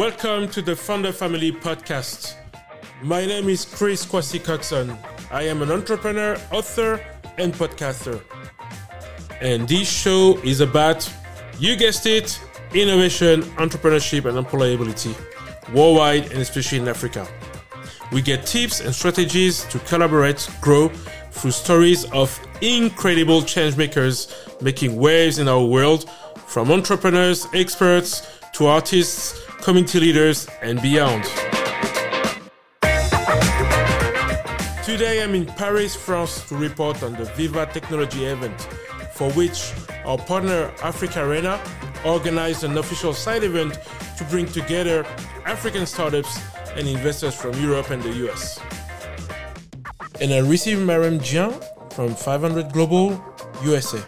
Welcome to the Founder Family podcast. My name is Chris Kwasi Coxon. I am an entrepreneur, author, and podcaster. And this show is about, you guessed it, innovation, entrepreneurship, and employability worldwide and especially in Africa. We get tips and strategies to collaborate, grow through stories of incredible changemakers making waves in our world, from entrepreneurs, experts, to artists, community leaders, and beyond. Today I'm in Paris, France to report on the Viva Technology event, for which our partner Africa Arena organized an official side event to bring together African startups and investors from Europe and the US. And I received Mareme Dieng from 500 Global USA.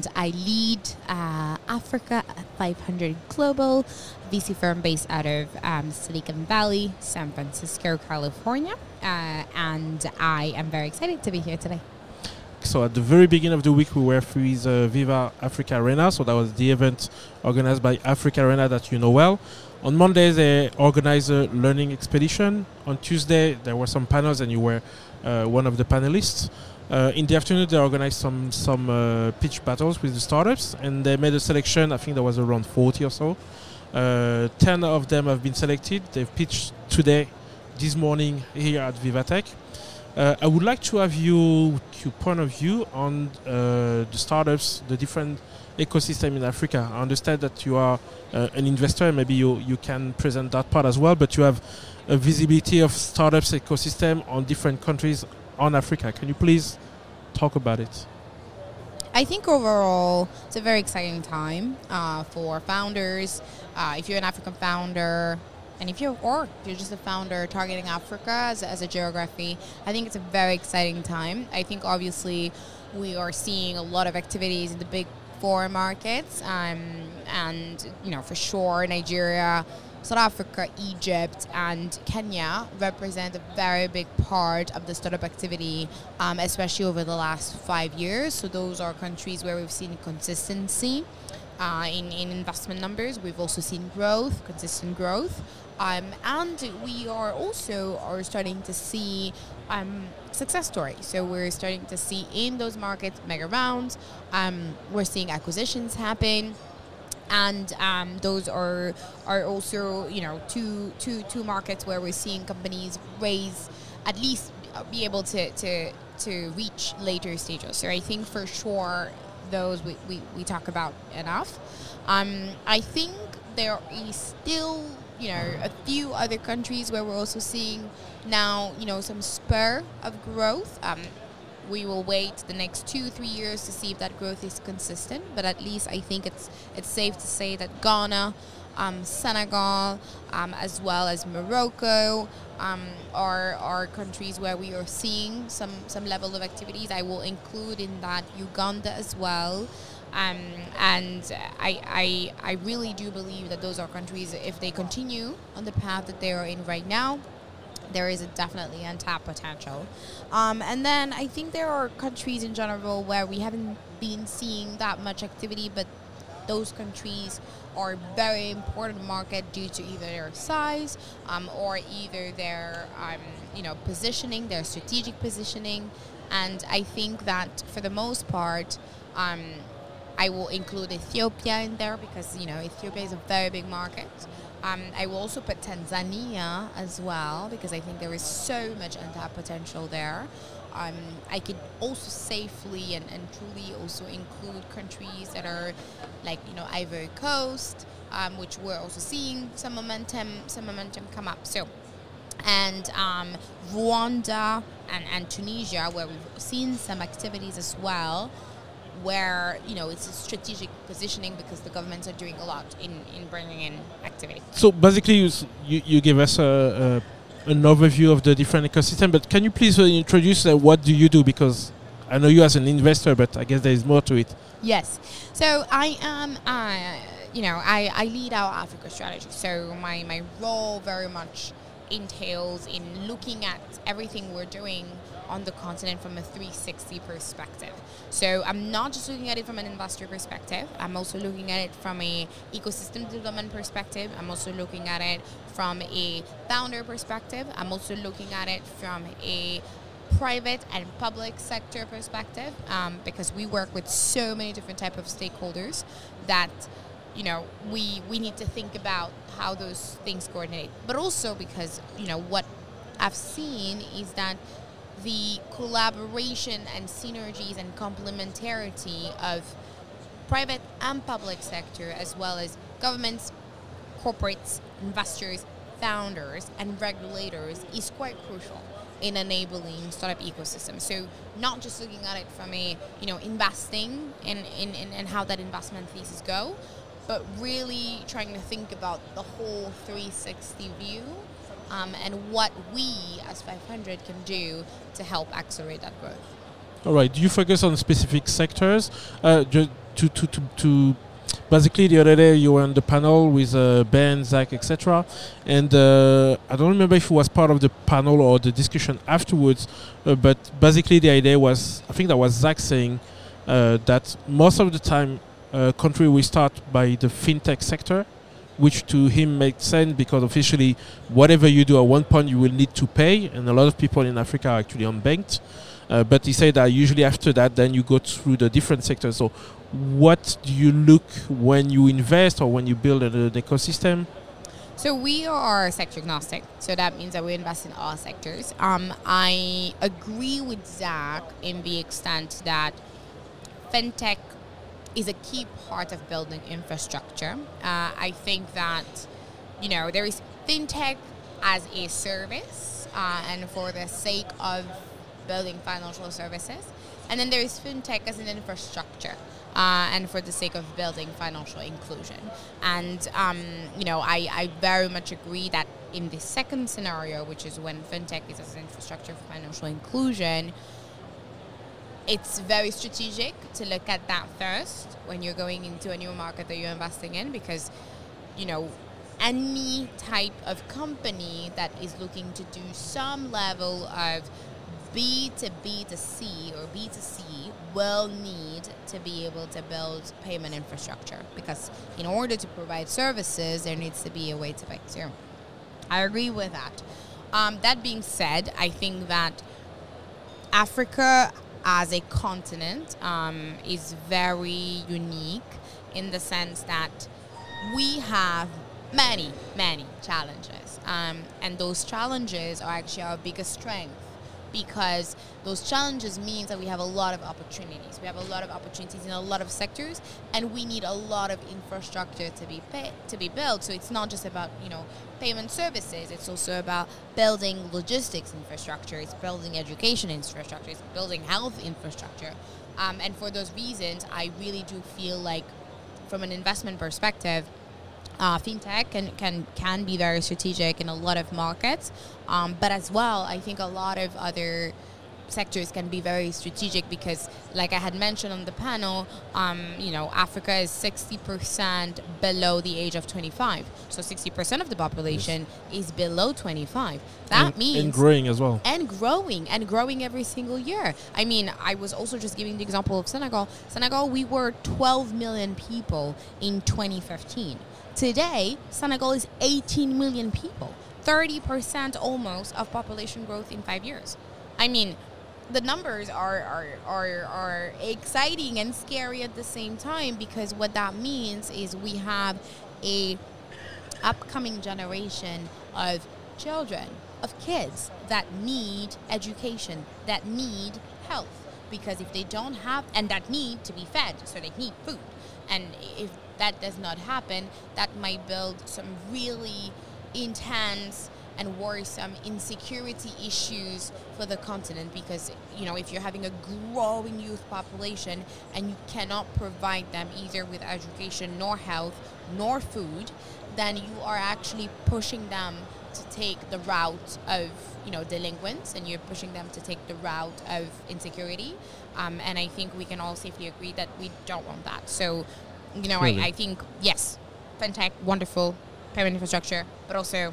And I lead uh, Africa 500 Global, VC firm based out of um, Silicon Valley, San Francisco, California. Uh, and I am very excited to be here today. So at the very beginning of the week, we were with uh, Viva Africa Arena. So that was the event organized by Africa Arena that you know well. On Monday, they organized a learning expedition. On Tuesday, there were some panels, and you were uh, one of the panelists. Uh, in the afternoon, they organized some some uh, pitch battles with the startups, and they made a selection. I think there was around 40 or so. Uh, Ten of them have been selected. They've pitched today, this morning here at Vivatech. Uh, I would like to have you, your point of view on uh, the startups, the different ecosystem in Africa. I understand that you are uh, an investor, maybe you, you can present that part as well. But you have a visibility of startups ecosystem on different countries on Africa. Can you please talk about it? I think overall it's a very exciting time uh, for founders. Uh, if you're an African founder, and if you're, or you're just a founder targeting Africa as, as a geography, I think it's a very exciting time. I think obviously we are seeing a lot of activities in the big foreign markets, um, and you know for sure Nigeria, South Africa, Egypt, and Kenya represent a very big part of the startup activity, um, especially over the last five years. So those are countries where we've seen consistency. Uh, in, in investment numbers, we've also seen growth, consistent growth. Um, and we are also are starting to see um, success stories. So we're starting to see in those markets mega rounds. Um, we're seeing acquisitions happen, and um, those are are also you know two two two markets where we're seeing companies raise at least be able to to to reach later stages. So I think for sure those we, we, we talk about enough. Um, I think there is still you know a few other countries where we're also seeing now you know some spur of growth. Um, we will wait the next two three years to see if that growth is consistent. But at least I think it's it's safe to say that Ghana, um, Senegal, um, as well as Morocco um, are are countries where we are seeing some some level of activities. I will include in that Uganda as well. Um, and I, I, I really do believe that those are countries, if they continue on the path that they are in right now, there is definitely untapped potential. Um, and then I think there are countries in general where we haven't been seeing that much activity, but those countries are very important market due to either their size um, or either their um, you know positioning, their strategic positioning. And I think that for the most part, um, I will include Ethiopia in there because you know Ethiopia is a very big market. Um, I will also put Tanzania as well because I think there is so much untapped potential there. Um, I could also safely and, and truly also include countries that are like you know Ivory Coast, um, which we're also seeing some momentum some momentum come up. So and um, Rwanda and, and Tunisia, where we've seen some activities as well where you know it's a strategic positioning because the governments are doing a lot in, in bringing in activity. So basically, you you, you give us a, a, an overview of the different ecosystem, but can you please uh, introduce uh, what do you do? Because I know you as an investor, but I guess there is more to it. Yes. So I am. Uh, you know, I, I lead our Africa strategy. So my, my role very much entails in looking at everything we're doing on the continent from a 360 perspective. So I'm not just looking at it from an investor perspective. I'm also looking at it from a ecosystem development perspective. I'm also looking at it from a founder perspective. I'm also looking at it from a private and public sector perspective um, because we work with so many different type of stakeholders that you know we we need to think about how those things coordinate but also because you know what i've seen is that the collaboration and synergies and complementarity of private and public sector as well as governments corporates investors founders and regulators is quite crucial in enabling startup ecosystem. So not just looking at it from a you know investing in in, in, in how that investment thesis go, but really trying to think about the whole 360 view um, and what we as 500 can do to help accelerate that growth. All right. Do you focus on specific sectors uh, to, to, to, to basically the other day you were on the panel with uh, Ben, Zach, etc. And uh, I don't remember if it was part of the panel or the discussion afterwards, uh, but basically the idea was I think that was Zach saying uh, that most of the time uh, country will start by the fintech sector. Which to him makes sense because officially, whatever you do at one point, you will need to pay, and a lot of people in Africa are actually unbanked. Uh, but he said that usually after that, then you go through the different sectors. So, what do you look when you invest or when you build an, ecosystem? So we are sector agnostic. So that means that we invest in all sectors. Um, I agree with Zach in the extent that fintech is a key part of building infrastructure. Uh, I think that you know there is fintech as a service, uh, and for the sake of building financial services, and then there is fintech as an infrastructure uh, and for the sake of building financial inclusion. And, um, you know, I, I very much agree that in the second scenario, which is when fintech is as an infrastructure for financial inclusion, it's very strategic to look at that first when you're going into a new market that you're investing in because, you know, any type of company that is looking to do some level of B to B to C or B to C will need to be able to build payment infrastructure because in order to provide services, there needs to be a way to pay. So I agree with that. Um, that being said, I think that Africa as a continent um, is very unique in the sense that we have many, many challenges. Um, and those challenges are actually our biggest strength because those challenges means that we have a lot of opportunities. We have a lot of opportunities in a lot of sectors, and we need a lot of infrastructure to be pay, to be built. So it's not just about you know payment services. It's also about building logistics infrastructure. It's building education infrastructure. It's building health infrastructure. Um, and for those reasons, I really do feel like, from an investment perspective, uh, fintech can, can can be very strategic in a lot of markets, um, but as well, I think a lot of other sectors can be very strategic because, like I had mentioned on the panel, um, you know, Africa is 60% below the age of 25. So 60% of the population yes. is below 25. That and, means. And growing as well. And growing, and growing every single year. I mean, I was also just giving the example of Senegal. Senegal, we were 12 million people in 2015. Today, Senegal is 18 million people. 30% almost of population growth in five years. I mean, the numbers are, are, are, are exciting and scary at the same time because what that means is we have a upcoming generation of children, of kids that need education, that need health. Because if they don't have, and that need to be fed, so they need food. And if that does not happen, that might build some really intense and worrisome insecurity issues for the continent. Because you know if you're having a growing youth population and you cannot provide them either with education nor health nor food then you are actually pushing them to take the route of you know delinquents and you're pushing them to take the route of insecurity. Um, and i think we can all safely agree that we don't want that. So you know really? I, I think yes fintech wonderful payment infrastructure but also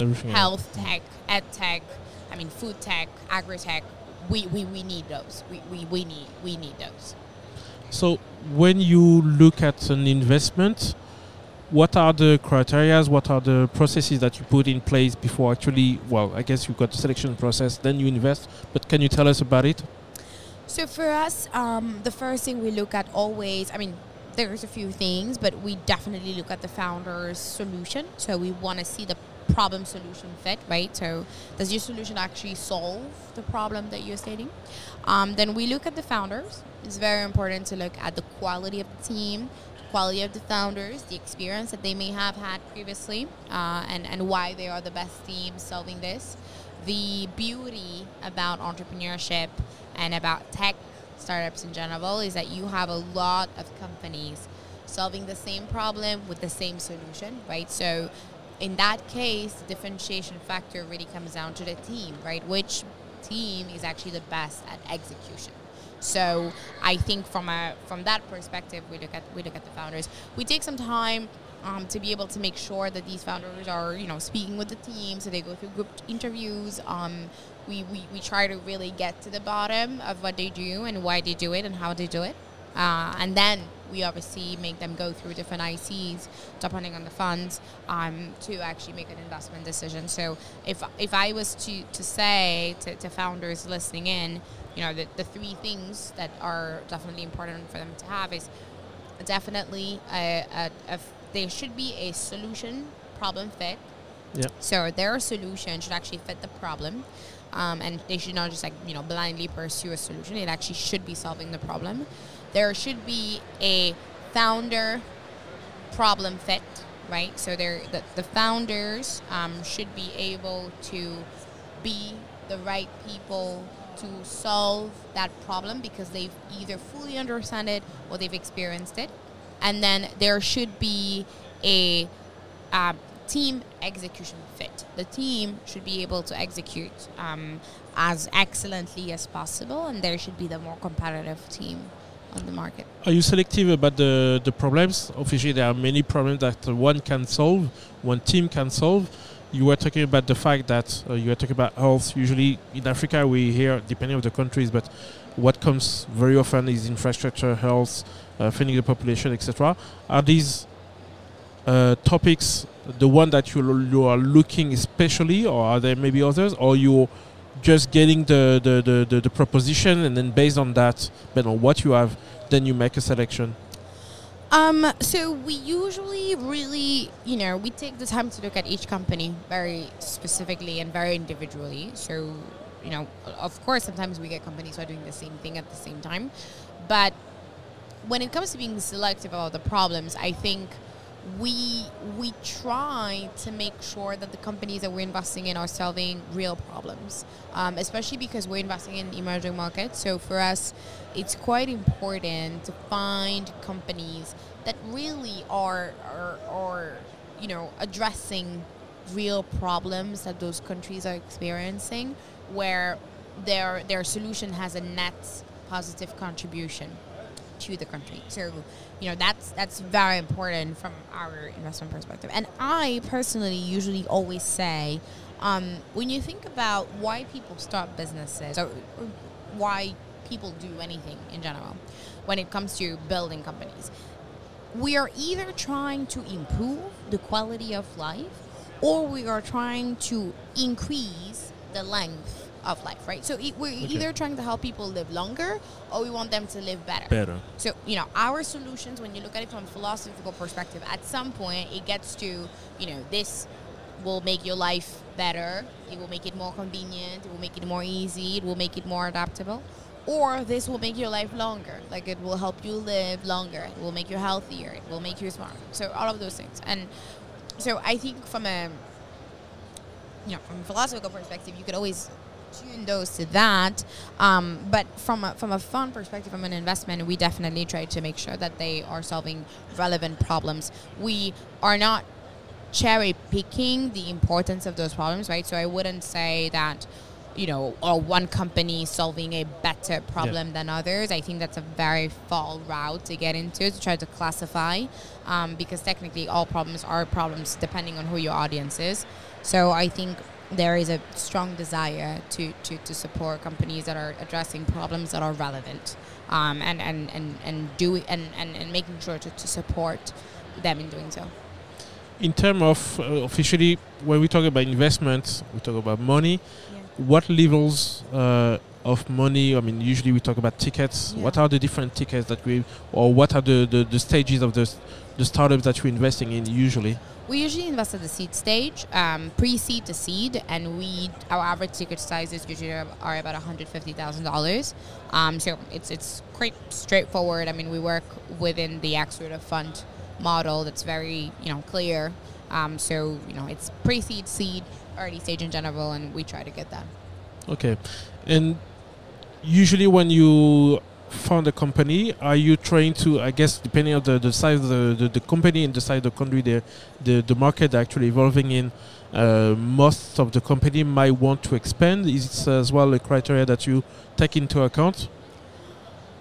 Everything health else. tech, ed tech, I mean food tech, agri tech, we, we, we need those. We, we, we need we need those. So when you look at an investment, what are the criteria? What are the processes that you put in place before actually? Well, I guess you've got the selection process, then you invest. But can you tell us about it? So for us, um, the first thing we look at always, I mean, there's a few things, but we definitely look at the founder's solution. So we want to see the problem solution fit, right? So does your solution actually solve the problem that you're stating? Um, then we look at the founders. It's very important to look at the quality of the team, quality of the founders, the experience that they may have had previously, uh, and, and why they are the best team solving this. The beauty about entrepreneurship and about tech startups in general is that you have a lot of companies solving the same problem with the same solution, right? So in that case, the differentiation factor really comes down to the team, right? Which team is actually the best at execution. So I think from a from that perspective, we look at we look at the founders. We take some time um, to be able to make sure that these founders are you know speaking with the team, so they go through group interviews. Um, we, we we try to really get to the bottom of what they do and why they do it and how they do it, uh, and then we obviously make them go through different ICs depending on the funds um, to actually make an investment decision. So if if I was to to say to, to founders listening in you know, the, the three things that are definitely important for them to have is definitely a, a, a there should be a solution problem fit. Yeah. So their solution should actually fit the problem. Um, and they should not just like you know blindly pursue a solution. It actually should be solving the problem. There should be a founder problem fit, right? So there, the, the founders um, should be able to be the right people to solve that problem because they've either fully understand it or they've experienced it. And then there should be a uh, team execution fit. The team should be able to execute um, as excellently as possible, and there should be the more competitive team on the market. Are you selective about the, the problems? Obviously, there are many problems that one can solve, one team can solve you were talking about the fact that uh, you were talking about health. Usually in Africa, we hear, depending on the countries, but what comes very often is infrastructure, health, feeding the population, etc. Are these uh, topics the one that you, you are looking especially, or are there maybe others, or you're just getting the, the, the, the, the proposition and then based on that, based on what you have, then you make a selection? Um, so we usually really, you know, we take the time to look at each company very specifically and very individually. So, you know, of course, sometimes we get companies who are doing the same thing at the same time. But when it comes to being selective about the problems, I think – we we try to make sure that the companies that we're investing in are solving real problems, um, especially because we're investing in emerging markets. So for us, it's quite important to find companies that really are are, are you know addressing real problems that those countries are experiencing, where their their solution has a net positive contribution to the country. So, you know, that's that's very important from our investment perspective. And I personally usually always say, um, when you think about why people start businesses or, or why people do anything in general, when it comes to building companies, we are either trying to improve the quality of life or we are trying to increase the length of life, right? So e- we're okay. either trying to help people live longer or we want them to live better. Better. So, you know, our solutions, when you look at it from a philosophical perspective, at some point it gets to, you know, this will make your life better, it will make it more convenient, it will make it more easy, it will make it more adaptable. Or this will make your life longer. Like it will help you live longer. It will make you healthier. It will make you smarter. So all of those things. And so I think from a you know, from a philosophical perspective, you could always tune those to that. Um, but from a, from a fund perspective, from an investment, we definitely try to make sure that they are solving relevant problems. We are not cherry picking the importance of those problems, right? So I wouldn't say that you know, or one company solving a better problem yeah. than others. I think that's a very fall route to get into to try to classify, um, because technically all problems are problems depending on who your audience is. So I think there is a strong desire to, to, to support companies that are addressing problems that are relevant um, and, and, and, and, do, and, and, and making sure to, to support them in doing so. In terms of uh, officially, when we talk about investments, we talk about money. Yeah. What levels uh, of money? I mean, usually we talk about tickets. Yeah. What are the different tickets that we, or what are the, the, the stages of the, the startups that you're investing in usually? We usually invest at the seed stage, um, pre-seed to seed, and we our average ticket sizes usually are, about one hundred fifty thousand um, dollars. So it's it's quite straightforward. I mean, we work within the Accelerator Fund model that's very you know clear. Um, so you know it's pre-seed, seed, early stage in general, and we try to get that. Okay, and usually when you found a company, are you trying to, I guess, depending on the, the size of the, the, the company and the size of the country, the, the, the market actually evolving in, uh, most of the company might want to expand. Is it as well a criteria that you take into account?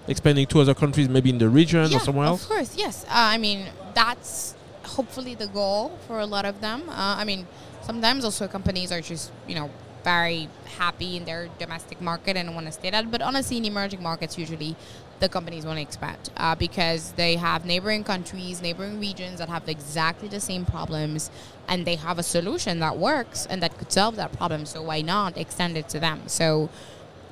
Expanding to other countries, maybe in the region yeah, or somewhere else? Of course, yes. Uh, I mean, that's hopefully the goal for a lot of them. Uh, I mean, sometimes also companies are just, you know, very happy in their domestic market and want to stay that. But honestly, in emerging markets, usually the companies want to expand uh, because they have neighboring countries, neighboring regions that have exactly the same problems, and they have a solution that works and that could solve that problem. So why not extend it to them? So,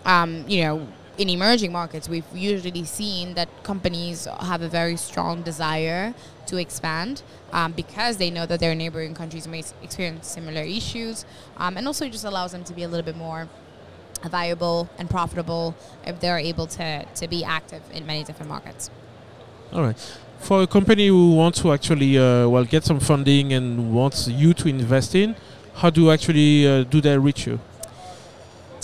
um, you know, in emerging markets, we've usually seen that companies have a very strong desire to expand um, because they know that their neighboring countries may experience similar issues, um, and also it just allows them to be a little bit more viable and profitable if they're able to, to be active in many different markets. All right. For a company who wants to actually uh, well get some funding and wants you to invest in, how do you actually uh, do they reach you?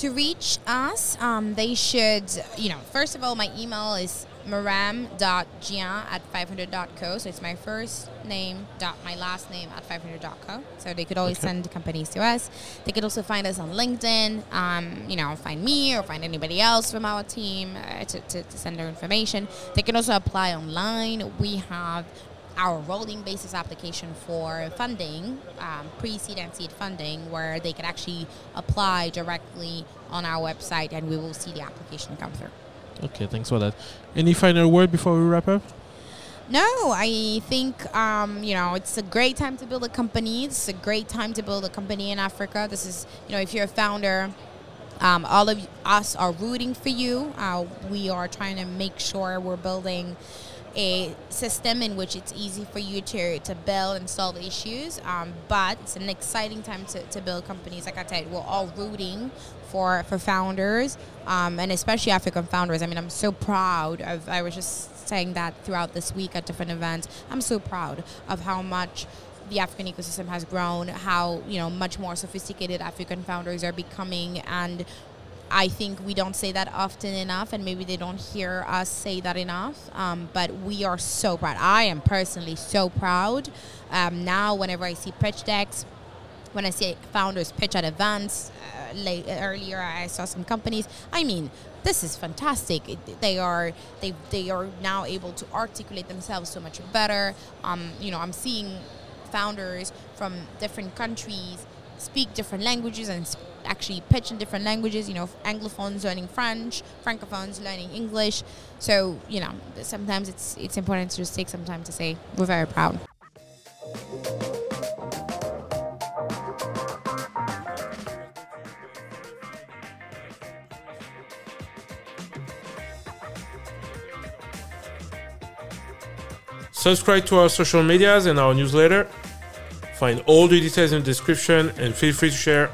To reach us, um, they should, you know, first of all, my email is mareme.dieng at 500.co. So it's my first name dot my last name at 500.co. So they could always Okay. send companies to us. They could also find us on LinkedIn, um, you know, find me or find anybody else from our team uh, to, to, to send their information. They can also apply online. We have our rolling basis application for funding, um, pre-seed and seed funding, where they can actually apply directly on our website, and we will see the application come through. Okay, thanks for that. Any final word before we wrap up? No, I think um, you know it's a great time to build a company. It's a great time to build a company in Africa. This is you know if you're a founder, um, all of us are rooting for you. Uh, we are trying to make sure we're building a system in which it's easy for you to, to build and solve issues. Um, but it's an exciting time to, to build companies. Like I said, we're all rooting for, for founders um, and especially African founders. I mean, I'm so proud of, I was just saying that throughout this week at different events. I'm so proud of how much the African ecosystem has grown, how you know much more sophisticated African founders are becoming, and I think we don't say that often enough, and maybe they don't hear us say that enough. Um, but we are so proud. I am personally so proud. Um, now, whenever I see pitch decks, when I see founders pitch at events, uh, late, earlier I saw some companies. I mean, this is fantastic. It- They are they they are now able to articulate themselves so much better. Um, you know, I'm seeing founders from different countries speak different languages and actually pitch in different languages. You know, anglophones learning French, francophones learning English. So you know, sometimes it's it's important to just take some time to say we're very proud. Subscribe to our social medias and our newsletter. Find all the details in the description and feel free to share